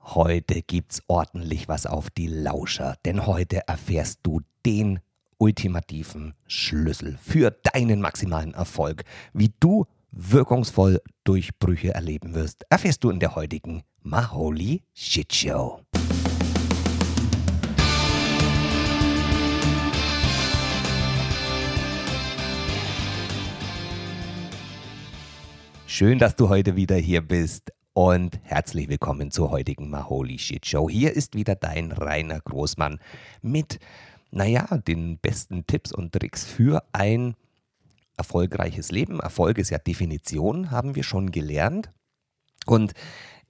Heute gibt's ordentlich was auf die Lauscher, denn heute erfährst du den ultimativen Schlüssel für deinen maximalen Erfolg, wie du wirkungsvoll Durchbrüche erleben wirst, erfährst du in der heutigen Maholi Shit Show. Schön, dass du heute wieder hier bist und herzlich willkommen zur heutigen Maholi Shit Show. Hier ist wieder dein Rainer Großmann mit, naja, den besten Tipps und Tricks für ein erfolgreiches Leben. Erfolg ist ja Definition, haben wir schon gelernt. Und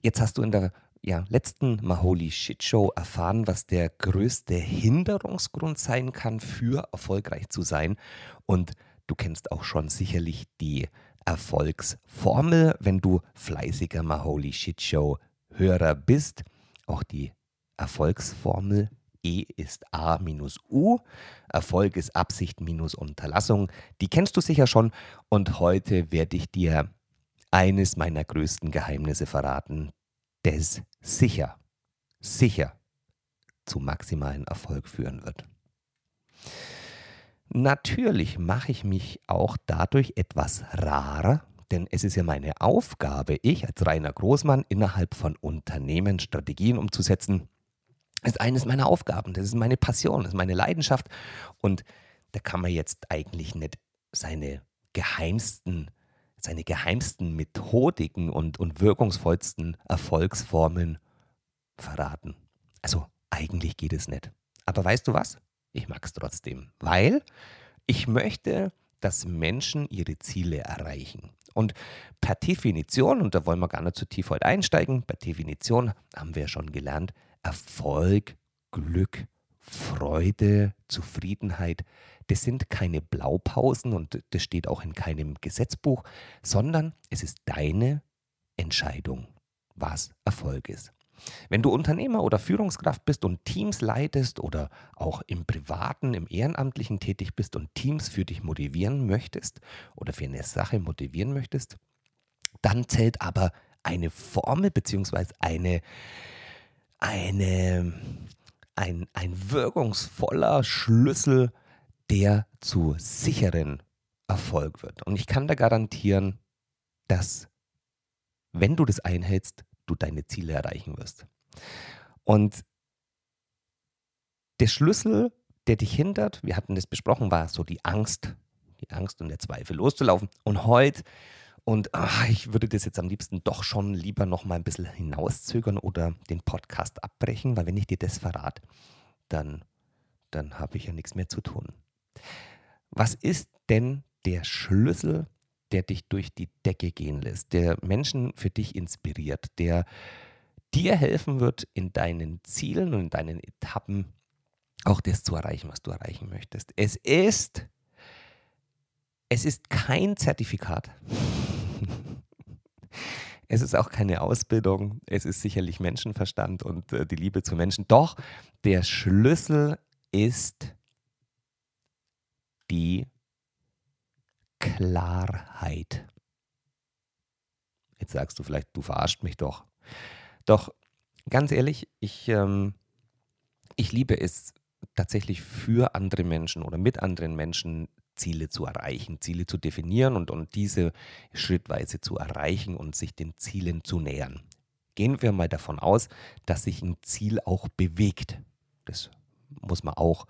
jetzt hast du in der ja, letzten Maholi Shit Show erfahren, was der größte Hinderungsgrund sein kann, für erfolgreich zu sein. Und du kennst auch schon sicherlich die Erfolgsformel, wenn du fleißiger Maholi Shit Show Hörer bist. Auch die Erfolgsformel E ist A minus U. Erfolg ist Absicht minus Unterlassung. Die kennst du sicher schon. Und heute werde ich dir eines meiner größten Geheimnisse verraten, das sicher, sicher zu maximalen Erfolg führen wird. Natürlich mache ich mich auch dadurch etwas rarer, denn es ist ja meine Aufgabe, ich als reiner Großmann innerhalb von Unternehmen Strategien umzusetzen, ist eines meiner Aufgaben, das ist meine Passion, das ist meine Leidenschaft und da kann man jetzt eigentlich nicht seine geheimsten, seine geheimsten Methodiken und, und wirkungsvollsten Erfolgsformeln verraten. Also eigentlich geht es nicht. Aber weißt du was? Ich mag es trotzdem, weil ich möchte, dass Menschen ihre Ziele erreichen. Und per Definition, und da wollen wir gar nicht zu tief heute einsteigen, per Definition haben wir schon gelernt, Erfolg, Glück, Freude, Zufriedenheit, das sind keine Blaupausen und das steht auch in keinem Gesetzbuch, sondern es ist deine Entscheidung, was Erfolg ist. Wenn du Unternehmer oder Führungskraft bist und Teams leitest oder auch im privaten, im ehrenamtlichen tätig bist und Teams für dich motivieren möchtest oder für eine Sache motivieren möchtest, dann zählt aber eine Formel bzw. eine, eine, ein, ein wirkungsvoller Schlüssel, der zu sicheren Erfolg wird. Und ich kann da garantieren, dass wenn du das einhältst, du deine Ziele erreichen wirst. Und der Schlüssel, der dich hindert, wir hatten das besprochen, war so die Angst, die Angst und der Zweifel loszulaufen. Und heute, und ach, ich würde das jetzt am liebsten doch schon lieber noch mal ein bisschen hinauszögern oder den Podcast abbrechen, weil wenn ich dir das verrate, dann, dann habe ich ja nichts mehr zu tun. Was ist denn der Schlüssel der dich durch die Decke gehen lässt, der Menschen für dich inspiriert, der dir helfen wird, in deinen Zielen und in deinen Etappen auch das zu erreichen, was du erreichen möchtest. Es ist, es ist kein Zertifikat. Es ist auch keine Ausbildung, es ist sicherlich Menschenverstand und äh, die Liebe zu Menschen. Doch der Schlüssel ist die Klarheit. Jetzt sagst du vielleicht, du verarscht mich doch. Doch ganz ehrlich, ich, ähm, ich liebe es tatsächlich für andere Menschen oder mit anderen Menschen Ziele zu erreichen, Ziele zu definieren und, und diese schrittweise zu erreichen und sich den Zielen zu nähern. Gehen wir mal davon aus, dass sich ein Ziel auch bewegt. Das muss man auch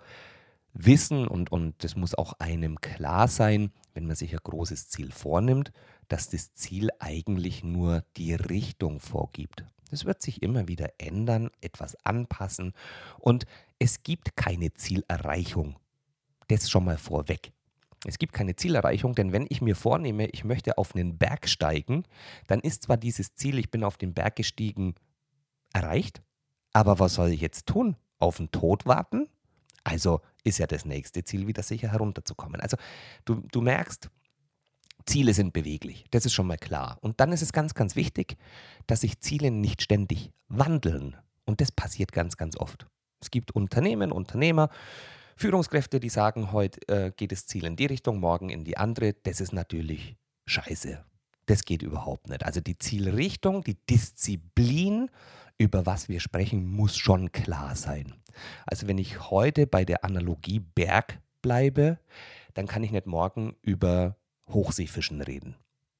wissen und, und das muss auch einem klar sein, wenn man sich ein großes Ziel vornimmt, dass das Ziel eigentlich nur die Richtung vorgibt. Das wird sich immer wieder ändern, etwas anpassen und es gibt keine Zielerreichung. Das schon mal vorweg. Es gibt keine Zielerreichung, denn wenn ich mir vornehme, ich möchte auf einen Berg steigen, dann ist zwar dieses Ziel, ich bin auf den Berg gestiegen, erreicht, aber was soll ich jetzt tun? Auf den Tod warten? Also ist ja das nächste Ziel, wieder sicher herunterzukommen. Also du, du merkst, Ziele sind beweglich. Das ist schon mal klar. Und dann ist es ganz, ganz wichtig, dass sich Ziele nicht ständig wandeln. Und das passiert ganz, ganz oft. Es gibt Unternehmen, Unternehmer, Führungskräfte, die sagen, heute äh, geht das Ziel in die Richtung, morgen in die andere. Das ist natürlich scheiße. Das geht überhaupt nicht. Also die Zielrichtung, die Disziplin über was wir sprechen, muss schon klar sein. Also wenn ich heute bei der Analogie Berg bleibe, dann kann ich nicht morgen über Hochseefischen reden.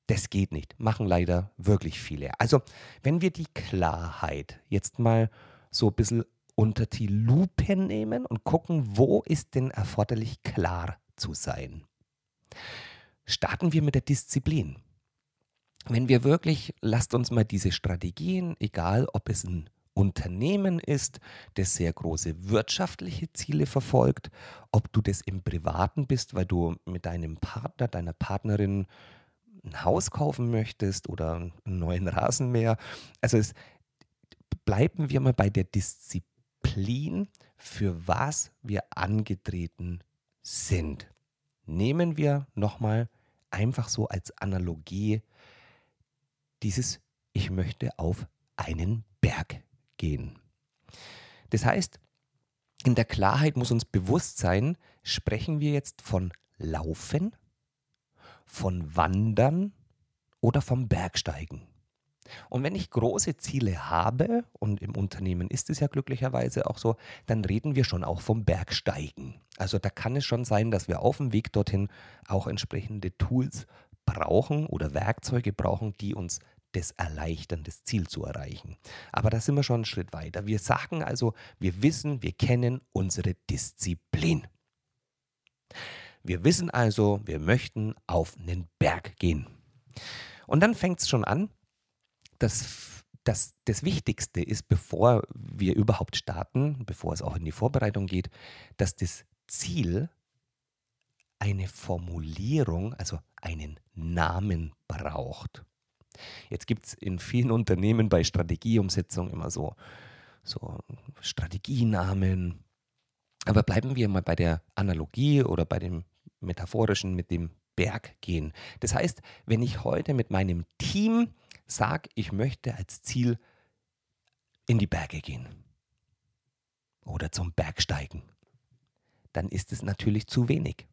Das geht nicht. Machen leider wirklich viele. Also, wenn wir die Klarheit jetzt mal so ein bisschen unter die Lupe nehmen und gucken, wo ist denn erforderlich klar zu sein. Starten wir mit der Disziplin. Wenn wir wirklich, lasst uns mal diese Strategien, egal ob es ein Unternehmen ist, das sehr große wirtschaftliche Ziele verfolgt, ob du das im Privaten bist, weil du mit deinem Partner, deiner Partnerin ein Haus kaufen möchtest oder einen neuen Rasenmäher. Also es, bleiben wir mal bei der Disziplin, für was wir angetreten sind. Nehmen wir nochmal einfach so als Analogie dieses Ich möchte auf einen Berg gehen. Das heißt, in der Klarheit muss uns bewusst sein, sprechen wir jetzt von Laufen, von Wandern oder vom Bergsteigen. Und wenn ich große Ziele habe, und im Unternehmen ist es ja glücklicherweise auch so, dann reden wir schon auch vom Bergsteigen. Also da kann es schon sein, dass wir auf dem Weg dorthin auch entsprechende Tools brauchen oder Werkzeuge brauchen, die uns das erleichtern, das Ziel zu erreichen. Aber da sind wir schon einen Schritt weiter. Wir sagen also, wir wissen, wir kennen unsere Disziplin. Wir wissen also, wir möchten auf einen Berg gehen. Und dann fängt es schon an, dass das, das Wichtigste ist, bevor wir überhaupt starten, bevor es auch in die Vorbereitung geht, dass das Ziel eine Formulierung, also einen Namen braucht. Jetzt gibt es in vielen Unternehmen bei Strategieumsetzung immer so, so Strategienamen. Aber bleiben wir mal bei der Analogie oder bei dem metaphorischen mit dem Berg gehen. Das heißt, wenn ich heute mit meinem Team sage, ich möchte als Ziel in die Berge gehen oder zum Bergsteigen, dann ist es natürlich zu wenig.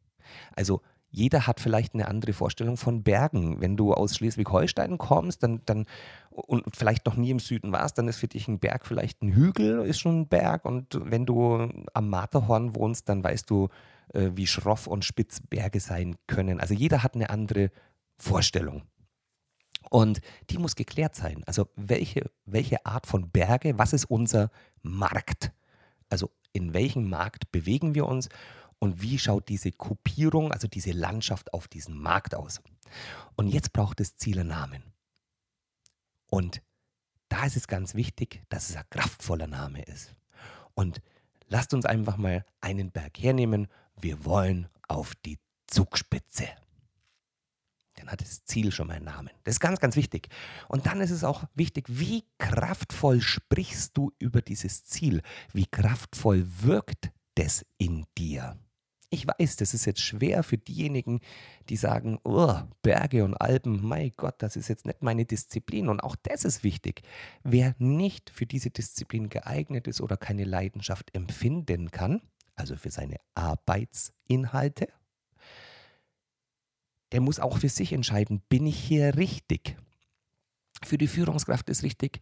Also jeder hat vielleicht eine andere Vorstellung von Bergen. Wenn du aus Schleswig-Holstein kommst dann, dann, und vielleicht noch nie im Süden warst, dann ist für dich ein Berg vielleicht ein Hügel, ist schon ein Berg. Und wenn du am Matterhorn wohnst, dann weißt du, äh, wie schroff und spitz Berge sein können. Also jeder hat eine andere Vorstellung. Und die muss geklärt sein. Also welche, welche Art von Berge, was ist unser Markt? Also in welchem Markt bewegen wir uns und wie schaut diese Kopierung, also diese Landschaft auf diesem Markt aus. Und jetzt braucht es Zielernamen. Und da ist es ganz wichtig, dass es ein kraftvoller Name ist. Und lasst uns einfach mal einen Berg hernehmen. Wir wollen auf die Zugspitze. Dann hat das Ziel schon mal einen Namen. Das ist ganz, ganz wichtig. Und dann ist es auch wichtig, wie kraftvoll sprichst du über dieses Ziel? Wie kraftvoll wirkt das in dir? Ich weiß, das ist jetzt schwer für diejenigen, die sagen, oh, Berge und Alpen, mein Gott, das ist jetzt nicht meine Disziplin. Und auch das ist wichtig. Wer nicht für diese Disziplin geeignet ist oder keine Leidenschaft empfinden kann, also für seine Arbeitsinhalte, der muss auch für sich entscheiden, bin ich hier richtig? Für die Führungskraft ist richtig,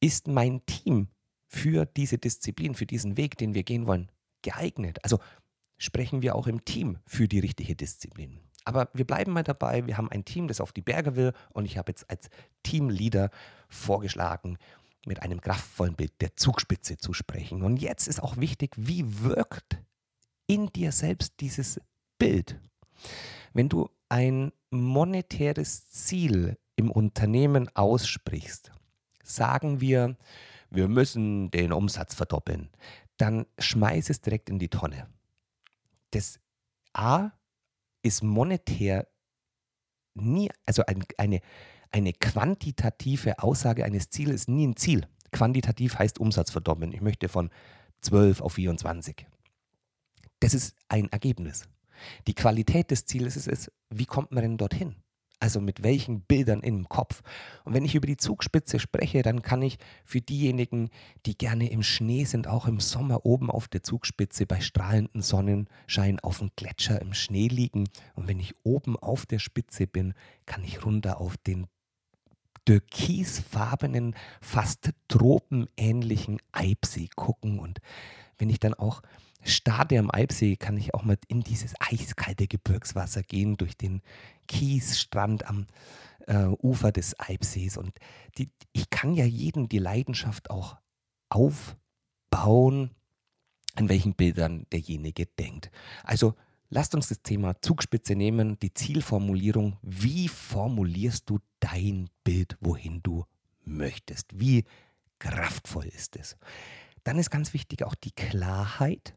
ist mein Team für diese Disziplin, für diesen Weg, den wir gehen wollen, geeignet? Also sprechen wir auch im Team für die richtige Disziplin. Aber wir bleiben mal dabei, wir haben ein Team, das auf die Berge will und ich habe jetzt als Teamleader vorgeschlagen, mit einem kraftvollen Bild der Zugspitze zu sprechen. Und jetzt ist auch wichtig, wie wirkt in dir selbst dieses Bild? Wenn du ein monetäres Ziel im Unternehmen aussprichst, sagen wir, wir müssen den Umsatz verdoppeln, dann schmeiß es direkt in die Tonne das A ist monetär nie, also ein, eine, eine quantitative Aussage eines Ziels ist nie ein Ziel. Quantitativ heißt Umsatz verdoppeln. Ich möchte von 12 auf 24. Das ist ein Ergebnis. Die Qualität des Zieles ist es, wie kommt man denn dorthin? Also mit welchen Bildern im Kopf. Und wenn ich über die Zugspitze spreche, dann kann ich für diejenigen, die gerne im Schnee sind, auch im Sommer oben auf der Zugspitze bei strahlendem Sonnenschein auf dem Gletscher im Schnee liegen. Und wenn ich oben auf der Spitze bin, kann ich runter auf den türkisfarbenen, fast tropenähnlichen Eibsee gucken. Und wenn ich dann auch starte am Eibsee, kann ich auch mal in dieses eiskalte Gebirgswasser gehen, durch den Kiesstrand am äh, Ufer des Eibsees. Und die, ich kann ja jedem die Leidenschaft auch aufbauen, an welchen Bildern derjenige denkt. Also lasst uns das Thema Zugspitze nehmen, die Zielformulierung. Wie formulierst du dein Bild, wohin du möchtest? Wie kraftvoll ist es? Dann ist ganz wichtig auch die Klarheit.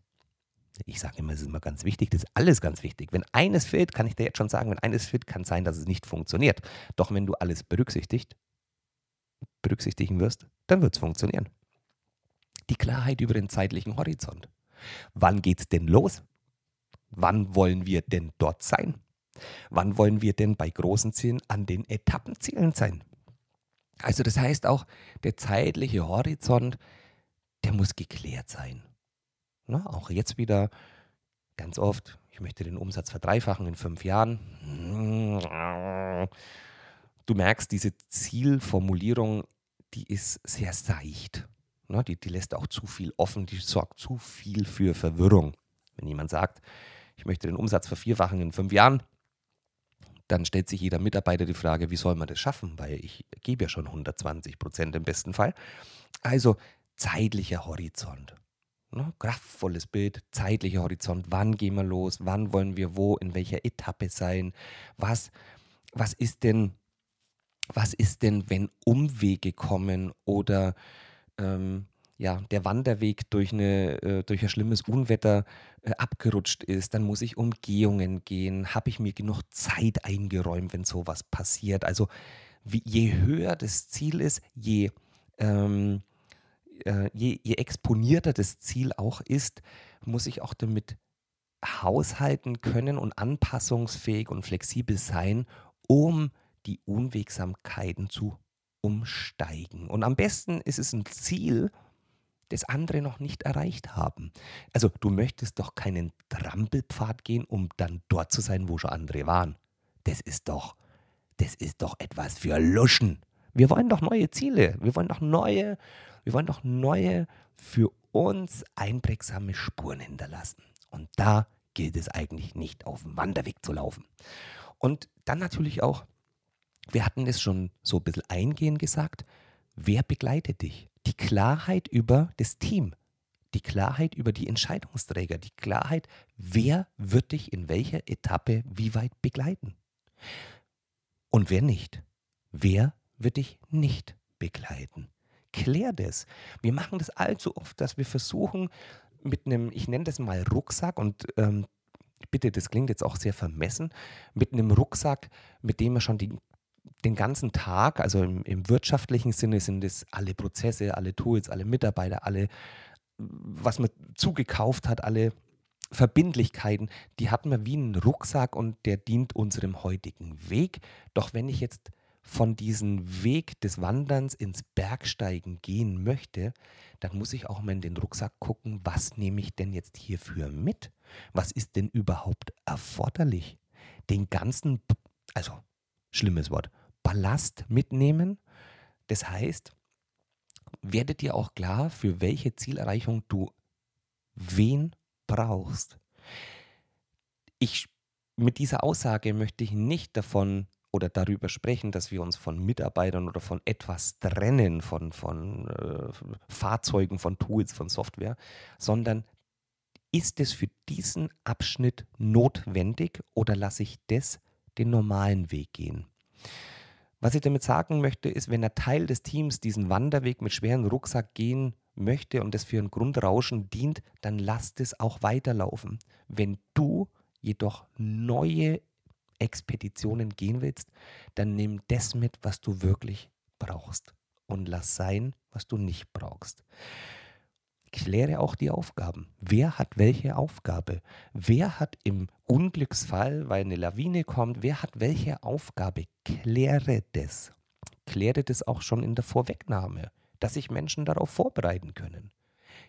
Ich sage immer, es ist immer ganz wichtig, das ist alles ganz wichtig. Wenn eines fehlt, kann ich dir jetzt schon sagen, wenn eines fehlt, kann es sein, dass es nicht funktioniert. Doch wenn du alles berücksichtigt, berücksichtigen wirst, dann wird es funktionieren. Die Klarheit über den zeitlichen Horizont. Wann geht es denn los? Wann wollen wir denn dort sein? Wann wollen wir denn bei großen Zielen an den Etappenzielen sein? Also das heißt auch, der zeitliche Horizont, der muss geklärt sein. Na, auch jetzt wieder ganz oft, ich möchte den Umsatz verdreifachen in fünf Jahren. Du merkst, diese Zielformulierung, die ist sehr seicht. Na, die, die lässt auch zu viel offen, die sorgt zu viel für Verwirrung. Wenn jemand sagt, ich möchte den Umsatz vervierfachen in fünf Jahren, dann stellt sich jeder Mitarbeiter die Frage, wie soll man das schaffen? Weil ich gebe ja schon 120 Prozent im besten Fall. Also zeitlicher Horizont. Ne? Kraftvolles Bild, zeitlicher Horizont. Wann gehen wir los? Wann wollen wir wo? In welcher Etappe sein? Was, was ist denn, was ist denn, wenn Umwege kommen oder ähm, ja, der Wanderweg durch, eine, äh, durch ein schlimmes Unwetter äh, abgerutscht ist, dann muss ich Umgehungen gehen. Habe ich mir genug Zeit eingeräumt, wenn sowas passiert? Also wie, je höher das Ziel ist, je, ähm, äh, je, je exponierter das Ziel auch ist, muss ich auch damit haushalten können und anpassungsfähig und flexibel sein, um die Unwegsamkeiten zu umsteigen. Und am besten ist es ein Ziel, das andere noch nicht erreicht haben. Also du möchtest doch keinen Trampelpfad gehen, um dann dort zu sein, wo schon andere waren. Das ist doch, das ist doch etwas für Luschen. Wir wollen doch neue Ziele. Wir wollen doch neue, wir wollen doch neue, für uns einprägsame Spuren hinterlassen. Und da gilt es eigentlich nicht auf dem Wanderweg zu laufen. Und dann natürlich auch, wir hatten es schon so ein bisschen eingehend gesagt, wer begleitet dich? die Klarheit über das Team, die Klarheit über die Entscheidungsträger, die Klarheit, wer wird dich in welcher Etappe wie weit begleiten. Und wer nicht? Wer wird dich nicht begleiten? Klär das. Wir machen das allzu oft, dass wir versuchen, mit einem, ich nenne das mal Rucksack und ähm, bitte, das klingt jetzt auch sehr vermessen, mit einem Rucksack, mit dem wir schon die den ganzen Tag, also im, im wirtschaftlichen Sinne sind es alle Prozesse, alle Tools, alle Mitarbeiter, alle, was man zugekauft hat, alle Verbindlichkeiten, die hat man wie einen Rucksack und der dient unserem heutigen Weg. Doch wenn ich jetzt von diesem Weg des Wanderns ins Bergsteigen gehen möchte, dann muss ich auch mal in den Rucksack gucken, was nehme ich denn jetzt hierfür mit? Was ist denn überhaupt erforderlich? Den ganzen, also schlimmes Wort, Ballast mitnehmen. Das heißt, werde dir auch klar, für welche Zielerreichung du wen brauchst. Ich, mit dieser Aussage möchte ich nicht davon oder darüber sprechen, dass wir uns von Mitarbeitern oder von etwas trennen, von, von äh, Fahrzeugen, von Tools, von Software, sondern ist es für diesen Abschnitt notwendig oder lasse ich das den normalen Weg gehen? Was ich damit sagen möchte, ist, wenn ein Teil des Teams diesen Wanderweg mit schweren Rucksack gehen möchte und das für ein Grundrauschen dient, dann lasst es auch weiterlaufen. Wenn du jedoch neue Expeditionen gehen willst, dann nimm das mit, was du wirklich brauchst und lass sein, was du nicht brauchst. Kläre auch die Aufgaben. Wer hat welche Aufgabe? Wer hat im Unglücksfall, weil eine Lawine kommt, wer hat welche Aufgabe? Kläre das. Kläre das auch schon in der Vorwegnahme, dass sich Menschen darauf vorbereiten können.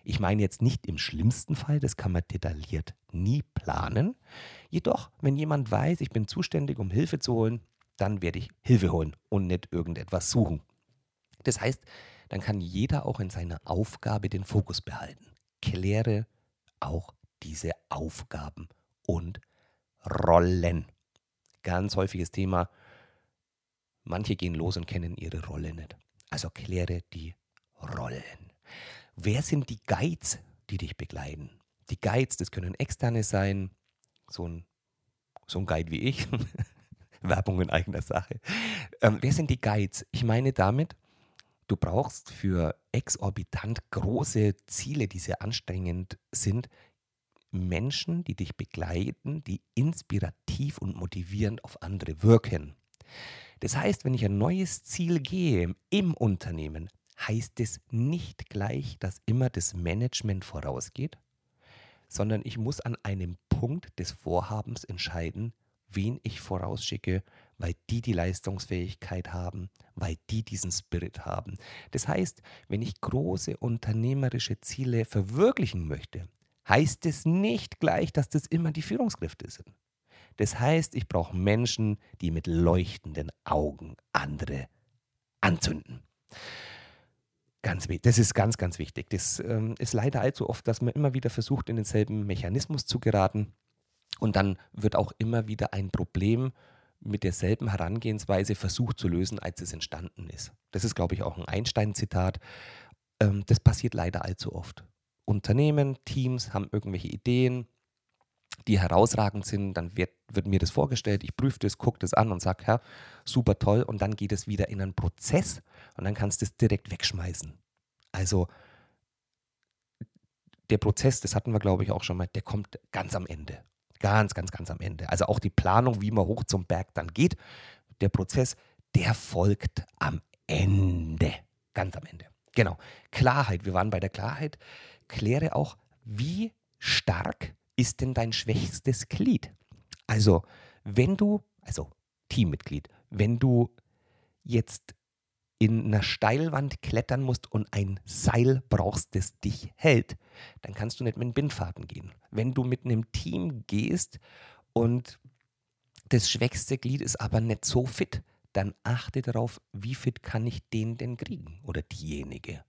Ich meine jetzt nicht im schlimmsten Fall, das kann man detailliert nie planen. Jedoch, wenn jemand weiß, ich bin zuständig, um Hilfe zu holen, dann werde ich Hilfe holen und nicht irgendetwas suchen. Das heißt, dann kann jeder auch in seiner Aufgabe den Fokus behalten. Kläre auch diese Aufgaben und Rollen. Ganz häufiges Thema. Manche gehen los und kennen ihre Rolle nicht. Also kläre die Rollen. Wer sind die Guides, die dich begleiten? Die Guides, das können externe sein, so ein, so ein Guide wie ich, Werbung in eigener Sache. Ähm, wer sind die Guides? Ich meine damit, du brauchst für exorbitant große Ziele, die sehr anstrengend sind, Menschen, die dich begleiten, die inspirativ und motivierend auf andere wirken. Das heißt, wenn ich ein neues Ziel gehe im Unternehmen, heißt es nicht gleich, dass immer das Management vorausgeht, sondern ich muss an einem Punkt des Vorhabens entscheiden, wen ich vorausschicke, weil die die Leistungsfähigkeit haben, weil die diesen Spirit haben. Das heißt, wenn ich große unternehmerische Ziele verwirklichen möchte, heißt es nicht gleich, dass das immer die Führungskräfte sind. Das heißt, ich brauche Menschen, die mit leuchtenden Augen andere anzünden. Ganz, das ist ganz, ganz wichtig. Das ähm, ist leider allzu oft, dass man immer wieder versucht, in denselben Mechanismus zu geraten. Und dann wird auch immer wieder ein Problem mit derselben Herangehensweise versucht zu lösen, als es entstanden ist. Das ist, glaube ich, auch ein Einstein-Zitat. Ähm, das passiert leider allzu oft. Unternehmen, Teams haben irgendwelche Ideen, die herausragend sind, dann wird, wird mir das vorgestellt, ich prüfe das, gucke das an und sage, ja, super toll und dann geht es wieder in einen Prozess und dann kannst du es direkt wegschmeißen. Also der Prozess, das hatten wir glaube ich auch schon mal, der kommt ganz am Ende. Ganz, ganz, ganz am Ende. Also auch die Planung, wie man hoch zum Berg dann geht, der Prozess, der folgt am Ende. Ganz am Ende. Genau. Klarheit. Wir waren bei der Klarheit. Kläre auch, wie stark ist denn dein schwächstes Glied? Also, wenn du, also Teammitglied, wenn du jetzt in einer Steilwand klettern musst und ein Seil brauchst, das dich hält, dann kannst du nicht mit Bindfaden gehen. Wenn du mit einem Team gehst und das schwächste Glied ist aber nicht so fit, dann achte darauf, wie fit kann ich den denn kriegen oder diejenige.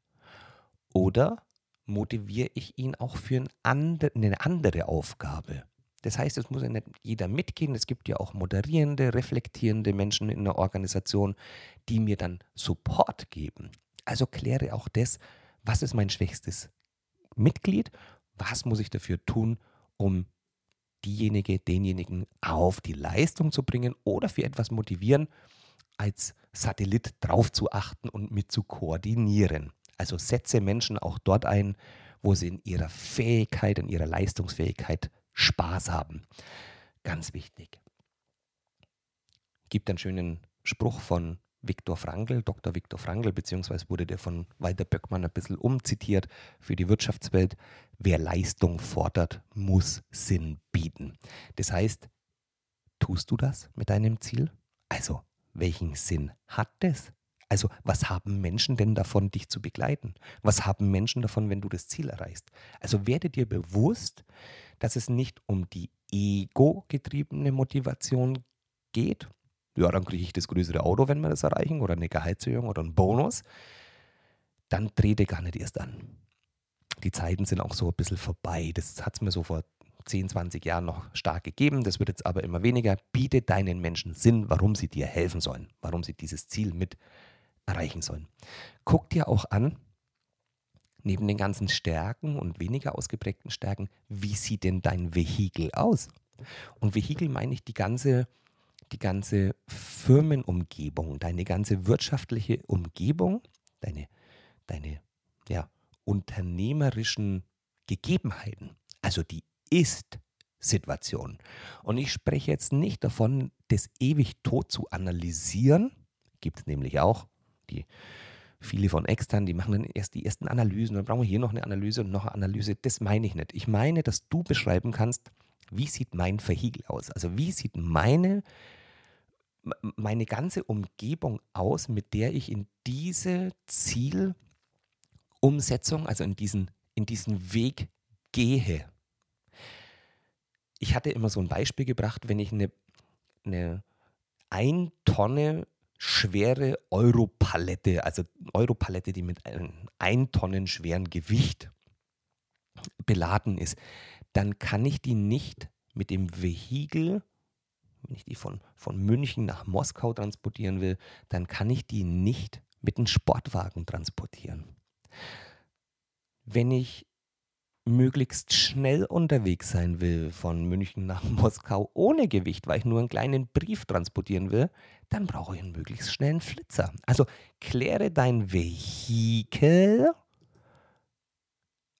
Oder motiviere ich ihn auch für eine andere Aufgabe. Das heißt, es muss ja nicht jeder mitgehen. Es gibt ja auch moderierende, reflektierende Menschen in der Organisation, die mir dann Support geben. Also kläre auch das, was ist mein schwächstes Mitglied, was muss ich dafür tun, um diejenige, denjenigen auf die Leistung zu bringen oder für etwas motivieren, als Satellit drauf zu achten und mit zu koordinieren. Also setze Menschen auch dort ein, wo sie in ihrer Fähigkeit, in ihrer Leistungsfähigkeit Spaß haben. Ganz wichtig. Gibt einen schönen Spruch von Viktor Frankl, Dr. Viktor Frankl, beziehungsweise wurde der von Walter Böckmann ein bisschen umzitiert für die Wirtschaftswelt. Wer Leistung fordert, muss Sinn bieten. Das heißt, tust du das mit deinem Ziel? Also, welchen Sinn hat es? Also, was haben Menschen denn davon, dich zu begleiten? Was haben Menschen davon, wenn du das Ziel erreichst? Also, werde dir bewusst, dass es nicht um die ego-getriebene Motivation geht. Ja, dann kriege ich das größere Auto, wenn wir das erreichen, oder eine Gehaltserhöhung oder einen Bonus. Dann trete gar nicht erst an. Die Zeiten sind auch so ein bisschen vorbei. Das hat es mir so vor 10, 20 Jahren noch stark gegeben. Das wird jetzt aber immer weniger. Biete deinen Menschen Sinn, warum sie dir helfen sollen, warum sie dieses Ziel mit erreichen sollen. Guck dir auch an, neben den ganzen Stärken und weniger ausgeprägten Stärken, wie sieht denn dein Vehikel aus? Und Vehikel meine ich die ganze, die ganze Firmenumgebung, deine ganze wirtschaftliche Umgebung, deine, deine ja, unternehmerischen Gegebenheiten, also die Ist-Situation. Und ich spreche jetzt nicht davon, das ewig tot zu analysieren, gibt es nämlich auch, die viele von extern, die machen dann erst die ersten Analysen, dann brauchen wir hier noch eine Analyse und noch eine Analyse. Das meine ich nicht. Ich meine, dass du beschreiben kannst, wie sieht mein Vehikel aus? Also wie sieht meine, meine ganze Umgebung aus, mit der ich in diese Zielumsetzung, also in diesen, in diesen Weg gehe. Ich hatte immer so ein Beispiel gebracht, wenn ich eine, eine ein Tonne schwere Europalette, also Europalette, die mit einem ein Tonnen schweren Gewicht beladen ist, dann kann ich die nicht mit dem Vehikel, wenn ich die von, von München nach Moskau transportieren will, dann kann ich die nicht mit einem Sportwagen transportieren. Wenn ich möglichst schnell unterwegs sein will von München nach Moskau ohne Gewicht, weil ich nur einen kleinen Brief transportieren will, dann brauche ich einen möglichst schnellen Flitzer. Also kläre dein Vehikel,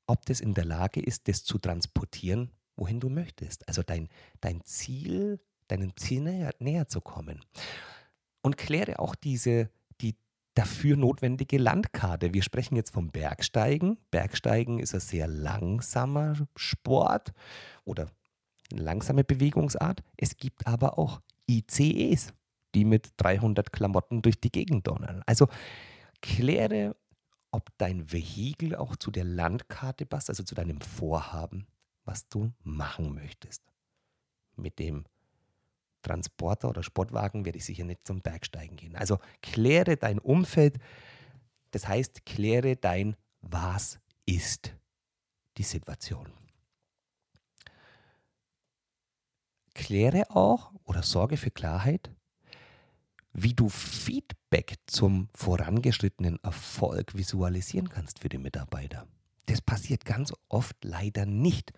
ob das in der Lage ist, das zu transportieren, wohin du möchtest. Also dein, dein Ziel, deinem Ziel näher, näher zu kommen. Und kläre auch diese, die dafür notwendige Landkarte. Wir sprechen jetzt vom Bergsteigen. Bergsteigen ist ein sehr langsamer Sport oder eine langsame Bewegungsart. Es gibt aber auch ICEs, die mit 300 Klamotten durch die Gegend donnern. Also kläre, ob dein Vehikel auch zu der Landkarte passt, also zu deinem Vorhaben, was du machen möchtest. Mit dem Transporter oder Sportwagen werde ich sicher nicht zum Bergsteigen gehen. Also kläre dein Umfeld, das heißt, kläre dein Was ist die Situation. Kläre auch oder sorge für Klarheit, wie du Feedback zum vorangeschrittenen Erfolg visualisieren kannst für die Mitarbeiter. Das passiert ganz oft leider nicht.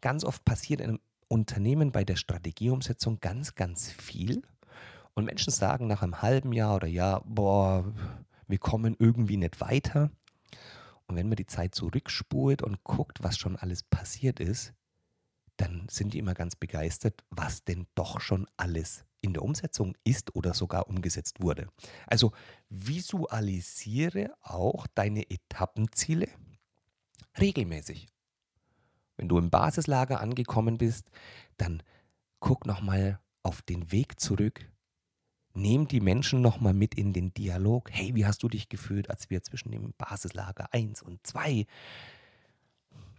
Ganz oft passiert in einem Unternehmen bei der Strategieumsetzung ganz, ganz viel. Und Menschen sagen nach einem halben Jahr oder Jahr, boah, wir kommen irgendwie nicht weiter. Und wenn man die Zeit zurückspult und guckt, was schon alles passiert ist, dann sind die immer ganz begeistert, was denn doch schon alles in der Umsetzung ist oder sogar umgesetzt wurde. Also visualisiere auch deine Etappenziele regelmäßig. Wenn du im Basislager angekommen bist, dann guck nochmal auf den Weg zurück. Nehm die Menschen nochmal mit in den Dialog. Hey, wie hast du dich gefühlt, als wir zwischen dem Basislager 1 und 2,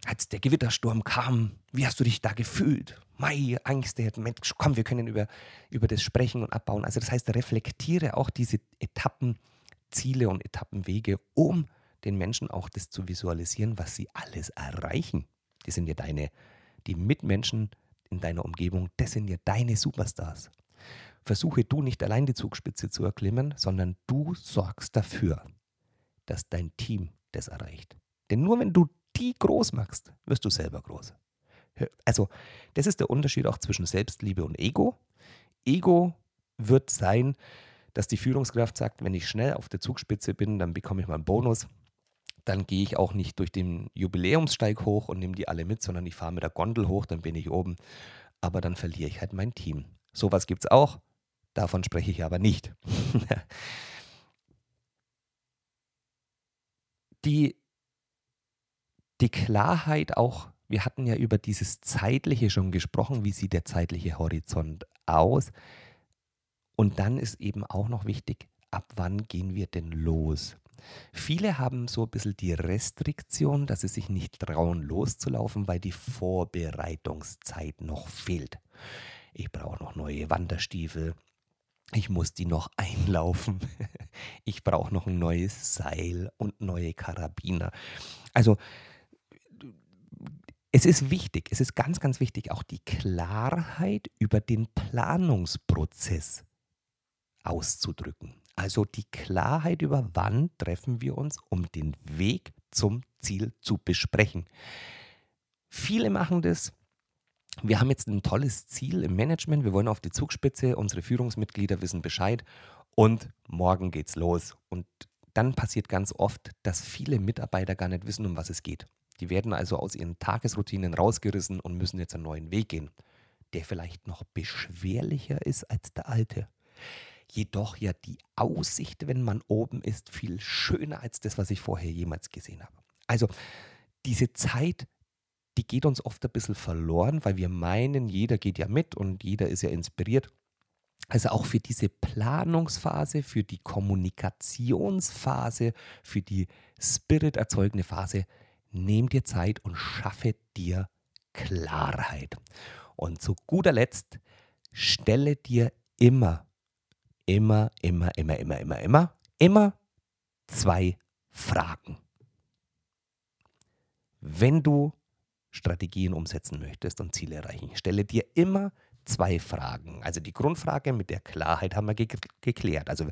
als der Gewittersturm kam, wie hast du dich da gefühlt? Mai, Angst, der Mensch, komm, wir können über, über das sprechen und abbauen. Also das heißt, reflektiere auch diese Etappenziele und Etappenwege, um den Menschen auch das zu visualisieren, was sie alles erreichen. Die sind ja deine, die Mitmenschen in deiner Umgebung, das sind ja deine Superstars. Versuche du nicht allein die Zugspitze zu erklimmen, sondern du sorgst dafür, dass dein Team das erreicht. Denn nur wenn du die groß machst, wirst du selber groß. Also, das ist der Unterschied auch zwischen Selbstliebe und Ego. Ego wird sein, dass die Führungskraft sagt, wenn ich schnell auf der Zugspitze bin, dann bekomme ich mal einen Bonus dann gehe ich auch nicht durch den Jubiläumssteig hoch und nehme die alle mit, sondern ich fahre mit der Gondel hoch, dann bin ich oben. Aber dann verliere ich halt mein Team. Sowas gibt es auch, davon spreche ich aber nicht. die, die Klarheit auch, wir hatten ja über dieses Zeitliche schon gesprochen, wie sieht der zeitliche Horizont aus. Und dann ist eben auch noch wichtig, ab wann gehen wir denn los? Viele haben so ein bisschen die Restriktion, dass sie sich nicht trauen, loszulaufen, weil die Vorbereitungszeit noch fehlt. Ich brauche noch neue Wanderstiefel. Ich muss die noch einlaufen. Ich brauche noch ein neues Seil und neue Karabiner. Also es ist wichtig, es ist ganz, ganz wichtig, auch die Klarheit über den Planungsprozess auszudrücken. Also die Klarheit über wann treffen wir uns, um den Weg zum Ziel zu besprechen. Viele machen das. Wir haben jetzt ein tolles Ziel im Management. Wir wollen auf die Zugspitze. Unsere Führungsmitglieder wissen Bescheid. Und morgen geht's los. Und dann passiert ganz oft, dass viele Mitarbeiter gar nicht wissen, um was es geht. Die werden also aus ihren Tagesroutinen rausgerissen und müssen jetzt einen neuen Weg gehen, der vielleicht noch beschwerlicher ist als der alte jedoch ja die Aussicht, wenn man oben ist, viel schöner als das, was ich vorher jemals gesehen habe. Also diese Zeit, die geht uns oft ein bisschen verloren, weil wir meinen, jeder geht ja mit und jeder ist ja inspiriert. Also auch für diese Planungsphase, für die Kommunikationsphase, für die Spirit erzeugende Phase, nimm dir Zeit und schaffe dir Klarheit. Und zu guter Letzt, stelle dir immer immer, immer, immer, immer, immer, immer, immer zwei Fragen. Wenn du Strategien umsetzen möchtest und Ziele erreichen, stelle dir immer zwei Fragen. Also die Grundfrage mit der Klarheit haben wir ge geklärt. Also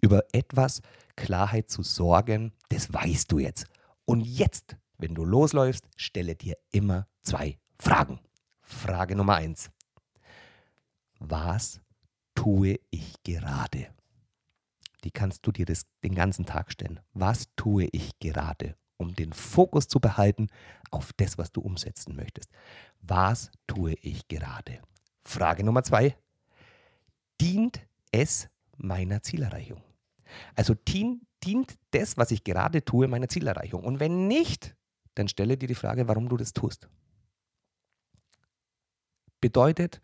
über etwas Klarheit zu sorgen, das weißt du jetzt. Und jetzt, wenn du losläufst, stelle dir immer zwei Fragen. Frage Nummer eins. Was tue ich gerade? Die kannst du dir das, den ganzen Tag stellen. Was tue ich gerade, um den Fokus zu behalten auf das, was du umsetzen möchtest? Was tue ich gerade? Frage Nummer zwei. Dient es meiner Zielerreichung? Also dient, dient das, was ich gerade tue, meiner Zielerreichung? Und wenn nicht, dann stelle dir die Frage, warum du das tust. Bedeutet,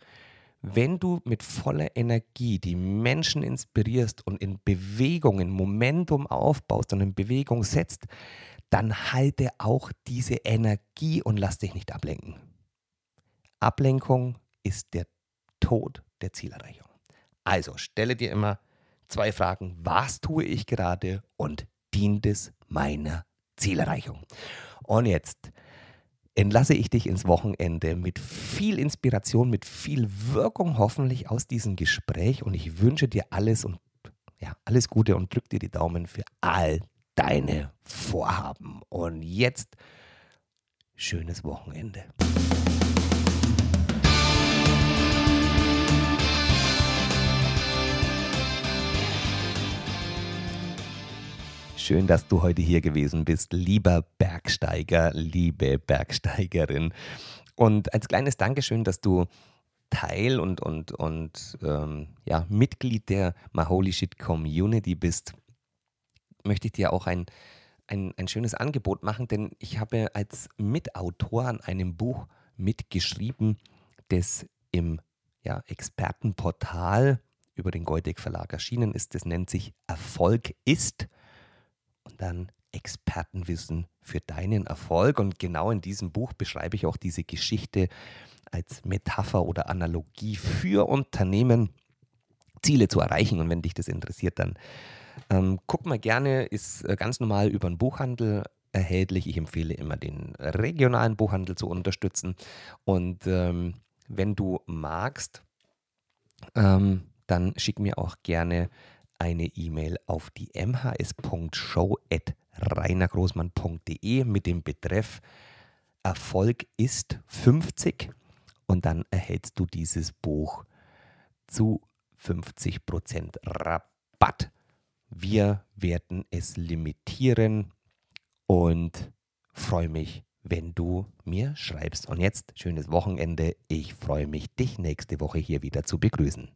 wenn du mit voller Energie die Menschen inspirierst und in Bewegung, in Momentum aufbaust und in Bewegung setzt, dann halte auch diese Energie und lass dich nicht ablenken. Ablenkung ist der Tod der Zielerreichung. Also stelle dir immer zwei Fragen. Was tue ich gerade und dient es meiner Zielerreichung? Und jetzt entlasse ich dich ins Wochenende mit viel Inspiration, mit viel Wirkung hoffentlich aus diesem Gespräch und ich wünsche dir alles und ja, alles Gute und drück dir die Daumen für all deine Vorhaben. Und jetzt schönes Wochenende. Schön, dass du heute hier gewesen bist, lieber Bergsteiger, liebe Bergsteigerin. Und als kleines Dankeschön, dass du Teil und, und, und ähm, ja, Mitglied der Maholi Shit Community bist, möchte ich dir auch ein, ein, ein schönes Angebot machen, denn ich habe als Mitautor an einem Buch mitgeschrieben, das im ja, Expertenportal über den Goldek Verlag erschienen ist. Das nennt sich Erfolg ist und dann Expertenwissen für deinen Erfolg. Und genau in diesem Buch beschreibe ich auch diese Geschichte als Metapher oder Analogie für Unternehmen, Ziele zu erreichen. Und wenn dich das interessiert, dann ähm, guck mal gerne, ist äh, ganz normal über den Buchhandel erhältlich. Ich empfehle immer den regionalen Buchhandel zu unterstützen. Und ähm, wenn du magst, ähm, dann schick mir auch gerne eine E-Mail auf die mhs.show.reinergroßmann.de mit dem Betreff Erfolg ist 50 und dann erhältst du dieses Buch zu 50% Rabatt. Wir werden es limitieren und freue mich, wenn du mir schreibst. Und jetzt schönes Wochenende. Ich freue mich, dich nächste Woche hier wieder zu begrüßen.